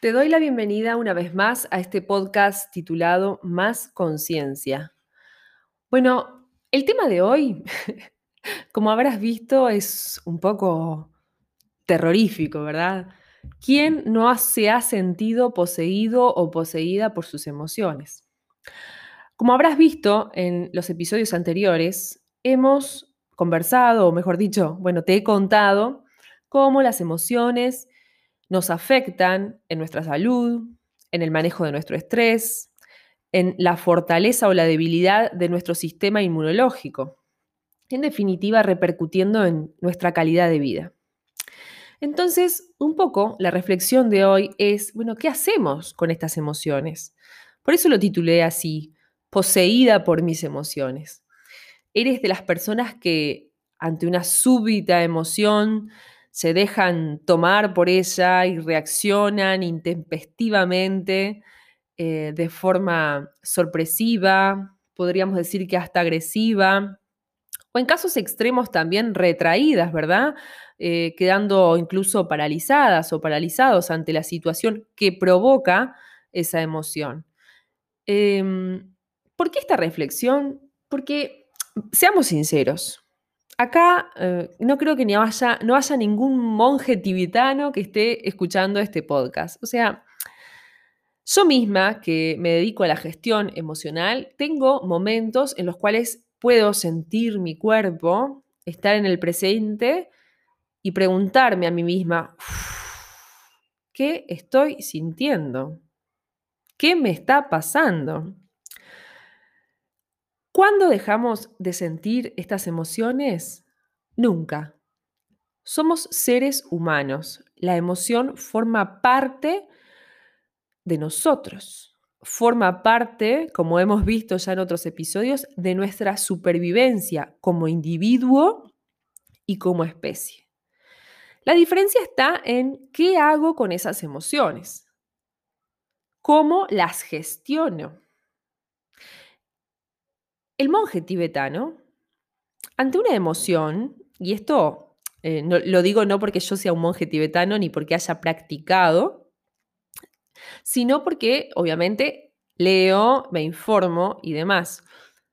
Te doy la bienvenida una vez más a este podcast titulado Más Conciencia. Bueno, el tema de hoy, como habrás visto, es un poco terrorífico, ¿verdad? ¿Quién no se ha sentido poseído o poseída por sus emociones? Como habrás visto en los episodios anteriores, hemos conversado, o mejor dicho, bueno, te he contado cómo las emociones nos afectan en nuestra salud, en el manejo de nuestro estrés, en la fortaleza o la debilidad de nuestro sistema inmunológico, en definitiva repercutiendo en nuestra calidad de vida. Entonces, un poco la reflexión de hoy es, bueno, ¿qué hacemos con estas emociones? Por eso lo titulé así, poseída por mis emociones. ¿Eres de las personas que ante una súbita emoción se dejan tomar por ella y reaccionan intempestivamente, eh, de forma sorpresiva, podríamos decir que hasta agresiva, o en casos extremos también retraídas, ¿verdad? Eh, quedando incluso paralizadas o paralizados ante la situación que provoca esa emoción. Em, ¿Por qué esta reflexión? Porque, seamos sinceros, acá eh, no creo que ni haya, no haya ningún monje tibetano que esté escuchando este podcast. O sea, yo misma, que me dedico a la gestión emocional, tengo momentos en los cuales puedo sentir mi cuerpo, estar en el presente y preguntarme a mí misma, ¿qué estoy sintiendo? ¿Qué me está pasando? ¿Cuándo dejamos de sentir estas emociones? Nunca. Somos seres humanos. La emoción forma parte de nosotros. Forma parte, como hemos visto ya en otros episodios, de nuestra supervivencia como individuo y como especie. La diferencia está en qué hago con esas emociones, cómo las gestiono. El monje tibetano, ante una emoción, y esto eh, lo digo no porque yo sea un monje tibetano ni porque haya practicado, sino porque obviamente leo, me informo y demás.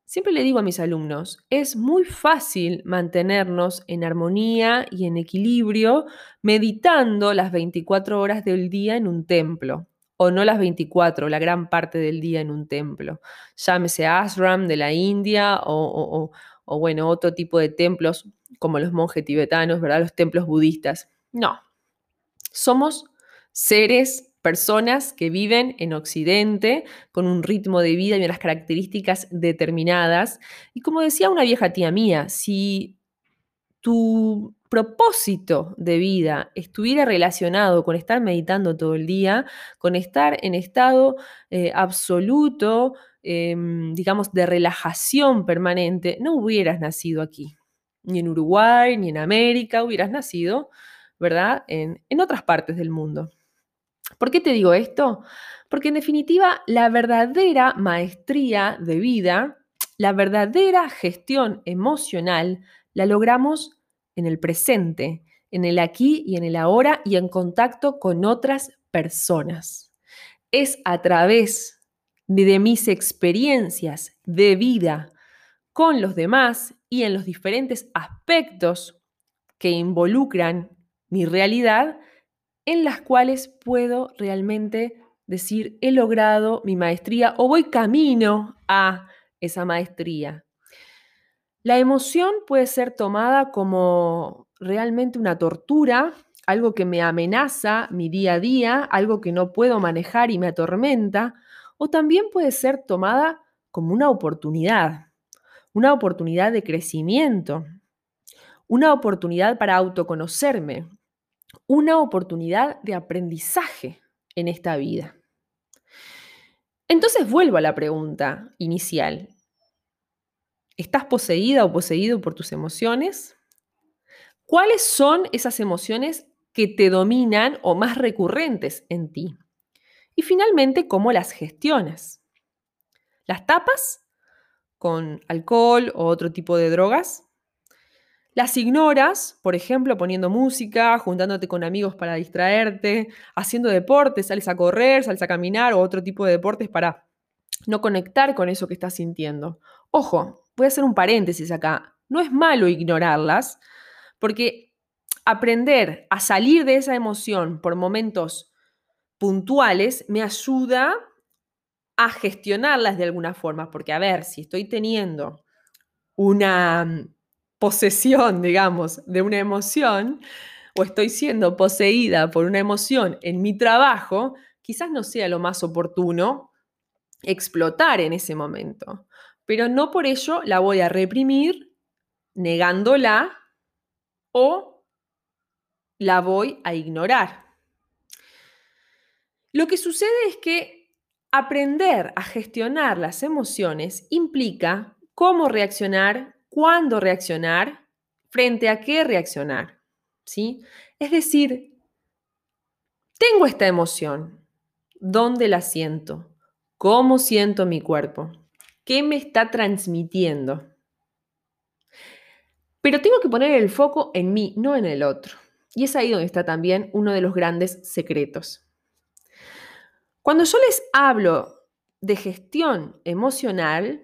Siempre le digo a mis alumnos, es muy fácil mantenernos en armonía y en equilibrio meditando las 24 horas del día en un templo o no las 24, la gran parte del día en un templo. Llámese ashram de la India o, bueno, otro tipo de templos como los monjes tibetanos, ¿verdad? Los templos budistas. No. Somos seres, personas que viven en Occidente con un ritmo de vida y unas características determinadas. Y como decía una vieja tía mía, si tu propósito de vida estuviera relacionado con estar meditando todo el día, con estar en estado eh, absoluto, em, digamos, de relajación permanente, no hubieras nacido aquí, ni en Uruguay, ni en América, hubieras nacido, ¿verdad?, en, en otras partes del mundo. ¿Por qué te digo esto? Porque en definitiva, la verdadera maestría de vida, la verdadera gestión emocional, la logramos en el presente, en el aquí y en el ahora y en contacto con otras personas. Es a través de, mis experiencias de vida con los demás y en los diferentes aspectos que involucran mi realidad en las cuales puedo realmente decir he logrado mi maestría o voy camino a esa maestría. La emoción puede ser tomada como realmente una tortura, algo que me amenaza mi día a día, algo que no puedo manejar y me atormenta, o también puede ser tomada como una oportunidad, una oportunidad de crecimiento, una oportunidad para autoconocerme, una oportunidad de aprendizaje en esta vida. Entonces vuelvo a la pregunta inicial. ¿Estás poseída o poseído por tus emociones? ¿Cuáles son esas emociones que te dominan o más recurrentes en ti? Y finalmente, ¿cómo las gestionas? ¿Las tapas con alcohol o otro tipo de drogas? las ignoras, por ejemplo, poniendo música, juntándote con amigos para distraerte, haciendo deporte, sales a correr, sales a caminar o otro tipo de deportes para no conectar con eso que estás sintiendo. Ojo, voy a hacer un paréntesis acá. No es malo ignorarlas, porque aprender a salir de esa emoción por momentos puntuales me ayuda a gestionarlas de alguna forma, porque a ver, si estoy teniendo una posesión, digamos, de una emoción, o estoy siendo poseída por una emoción en mi trabajo, quizás no sea lo más oportuno explotar en ese momento. Pero no por ello la voy a reprimir negándola o la voy a ignorar. Lo que sucede es que aprender a gestionar las emociones implica cómo reaccionar cuándo reaccionar, frente a qué reaccionar. ¿sí? Es decir, tengo esta emoción, ¿dónde la siento? ¿Cómo siento mi cuerpo? ¿Qué me está transmitiendo? Pero tengo que poner el foco en mí, no en el otro. Y es ahí donde está también uno de los grandes secretos. Cuando yo les hablo de gestión emocional,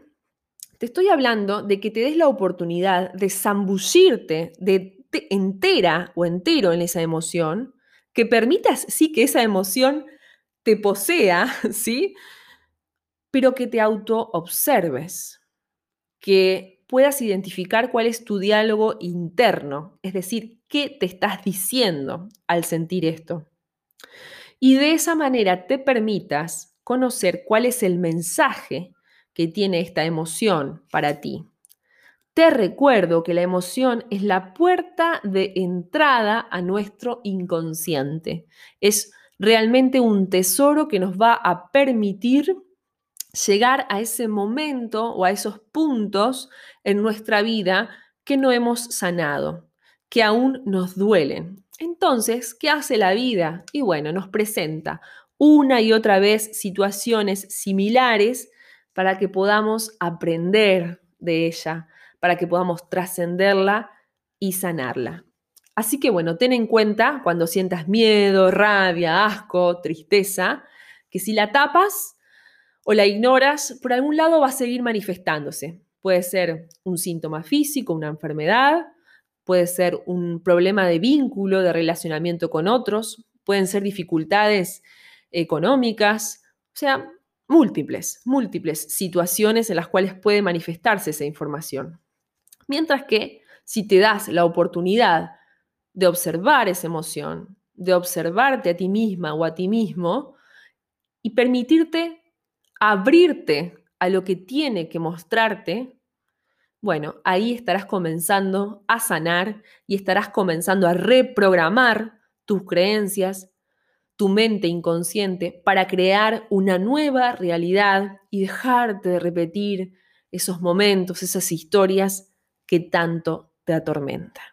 te estoy hablando de que te des la oportunidad de zambullirte de, entera o entero en esa emoción, que permitas, sí, que esa emoción te posea, ¿sí? Pero que te auto-observes, que puedas identificar cuál es tu diálogo interno, es decir, qué te estás diciendo al sentir esto. Y de esa manera te permitas conocer cuál es el mensaje que tiene esta emoción para ti. Te recuerdo que la emoción es la puerta de entrada a nuestro inconsciente. Es realmente un tesoro que nos va a permitir llegar a ese momento o a esos puntos en nuestra vida que no hemos sanado, que aún nos duelen. Entonces, ¿qué hace la vida? Y bueno, nos presenta una y otra vez situaciones similares para que podamos aprender de ella, para que podamos trascenderla y sanarla. Así que bueno, ten en cuenta cuando sientas miedo, rabia, asco, tristeza, que si la tapas o la ignoras, por algún lado va a seguir manifestándose. Puede ser un síntoma físico, una enfermedad, puede ser un problema de vínculo, de relacionamiento con otros, pueden ser dificultades económicas, o sea, múltiples, múltiples situaciones en las cuales puede manifestarse esa información. Mientras que si te das la oportunidad de observar esa emoción, de observarte a ti misma o a ti mismo y permitirte abrirte a lo que tiene que mostrarte, bueno, ahí estarás comenzando a sanar y estarás comenzando a reprogramar tus creencias, tu mente inconsciente para crear una nueva realidad y dejarte de repetir esos momentos, esas historias que tanto te atormentan.